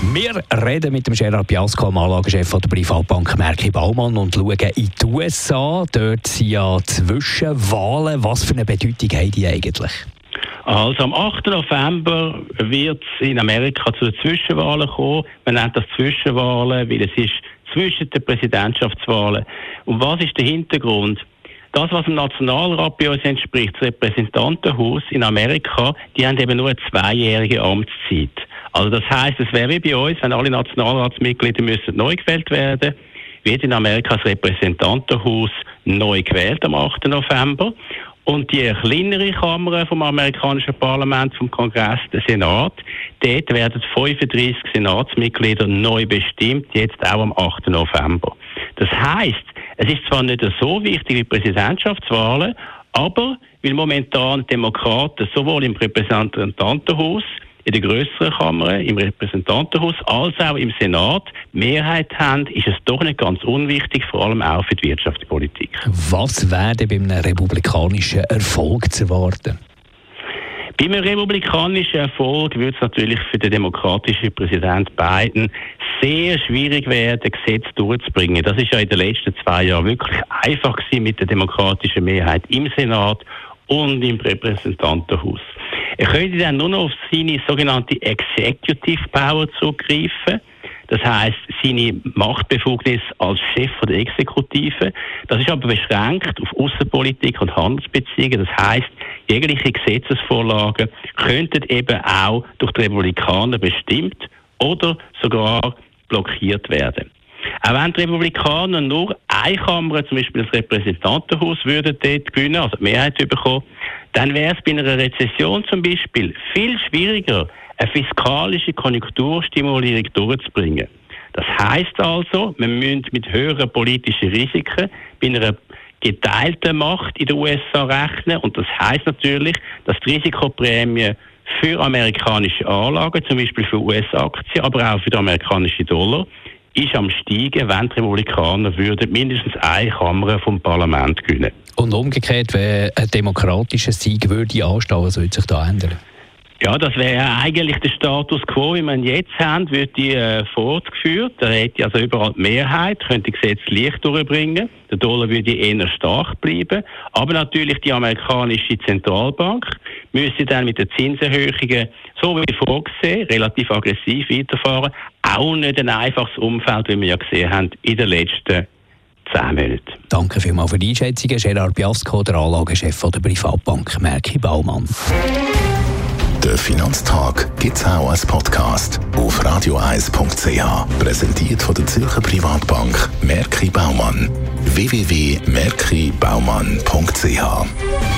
wir reden mit dem Gerard Biasco, dem Anlagechef der Privatbank Merki Baumann und schauen in die USA. Dort sind ja Zwischenwahlen. Was für eine Bedeutung haben die eigentlich? Also am 8. November wird es in Amerika zu den Zwischenwahlen kommen. Man nennt das Zwischenwahlen, weil es ist zwischen den Präsidentschaftswahlen. Und was ist der Hintergrund? Das, was im Nationalrat bei uns entspricht, das Repräsentantenhaus in Amerika, die haben eben nur eine zweijährige Amtszeit. Also das heißt, es wäre wie bei uns, wenn alle Nationalratsmitglieder müssen neu gewählt werden, wird in Amerika das Repräsentantenhaus neu gewählt am 8. November. Und die kleinere Kammer vom amerikanischen Parlament, vom Kongress, der Senat, dort werden 35 Senatsmitglieder neu bestimmt, jetzt auch am 8. November. Das heißt, es ist zwar nicht so wichtig wie Präsidentschaftswahlen, aber weil momentan Demokraten sowohl im Repräsentantenhaus in der größeren Kammer, im Repräsentantenhaus, als auch im Senat Mehrheit haben, ist es doch nicht ganz unwichtig, vor allem auch für die Wirtschaftspolitik. Was wäre bei einem republikanischen Erfolg zu erwarten? Bei einem republikanischen Erfolg würde es natürlich für den demokratischen Präsident Biden sehr schwierig werden, Gesetze durchzubringen. Das ist ja in den letzten zwei Jahren wirklich einfach gewesen mit der demokratischen Mehrheit im Senat und im Repräsentantenhaus. Er könnte dann nur noch auf seine sogenannte Executive Power zugreifen. Das heißt, seine Machtbefugnis als Chef der Exekutive. Das ist aber beschränkt auf Außenpolitik und Handelsbeziehungen. Das heißt, jegliche Gesetzesvorlagen könnten eben auch durch die Republikaner bestimmt oder sogar blockiert werden. Auch wenn die Republikaner nur eine Kammer, zum Beispiel das Repräsentantenhaus, würden dort gewinnen, also die Mehrheit bekommen, dann wäre es bei einer Rezession zum Beispiel viel schwieriger, eine fiskalische Konjunkturstimulierung durchzubringen. Das heißt also, man müssen mit höheren politischen Risiken bei einer geteilten Macht in den USA rechnen und das heißt natürlich, dass die Risikoprämie für amerikanische Anlagen, zum Beispiel für US-Aktien, aber auch für den amerikanischen Dollar, ist am Steigen, wenn die Republikaner würden mindestens eine Kammer vom Parlament gewinnen. Und umgekehrt, wenn ein demokratischer Sieg würde anstehen, was würde sich da ändern? Ja, das wäre eigentlich der Status quo, wie wir ihn jetzt haben, wird die äh, fortgeführt. Da hätte also überall die Mehrheit, könnte Gesetz leicht durchbringen. Der Dollar würde eher stark bleiben. Aber natürlich die amerikanische Zentralbank müsste dann mit den Zinserhöhungen, so wie vorgesehen, relativ aggressiv weiterfahren. Auch nicht ein einfaches Umfeld, wie wir ja gesehen haben in den letzten zehn Monaten. Danke vielmals für die Einschätzung, Gerard Biasco, der Anlagechef der Privatbank Merki Baumann. Der Finanztag gibt es auch als Podcast auf radioeis.ch. Präsentiert von der Zürcher Privatbank Merki Baumann. www.merkibaumann.ch